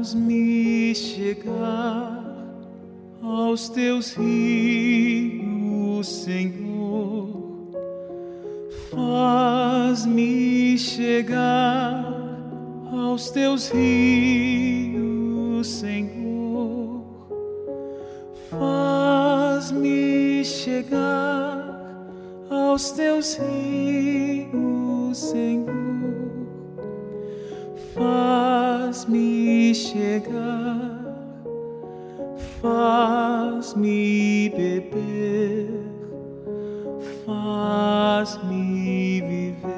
Faz-me chegar aos teus rios, Senhor. Faz-me chegar aos teus rios, Senhor. Faz-me chegar aos teus rios, Senhor. Faz-me chegar, faz-me beber, faz-me viver.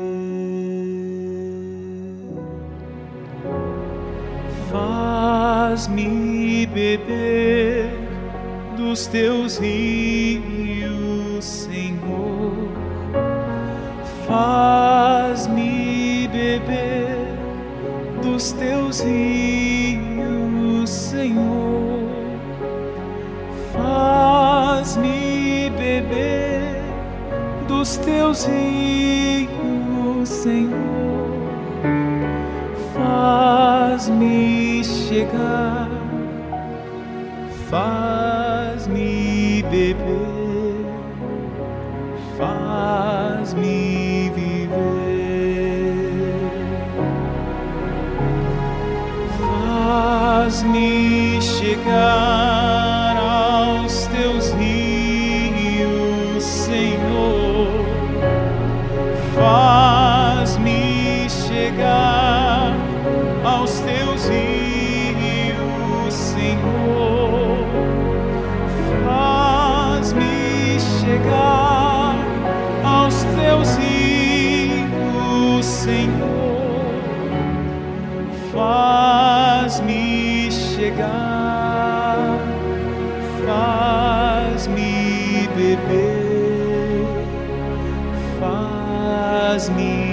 Faz-me beber dos teus rios, Senhor. Faz-me beber dos teus rios, Senhor. Faz-me beber dos teus rios, Senhor. Faz-me chegar, faz-me beber, faz-me Faz-me chegar aos teus rios, Senhor. Faz-me chegar aos teus rios, Senhor. Faz-me chegar aos teus rios, Senhor. Faz-me chegar, faz-me beber, faz-me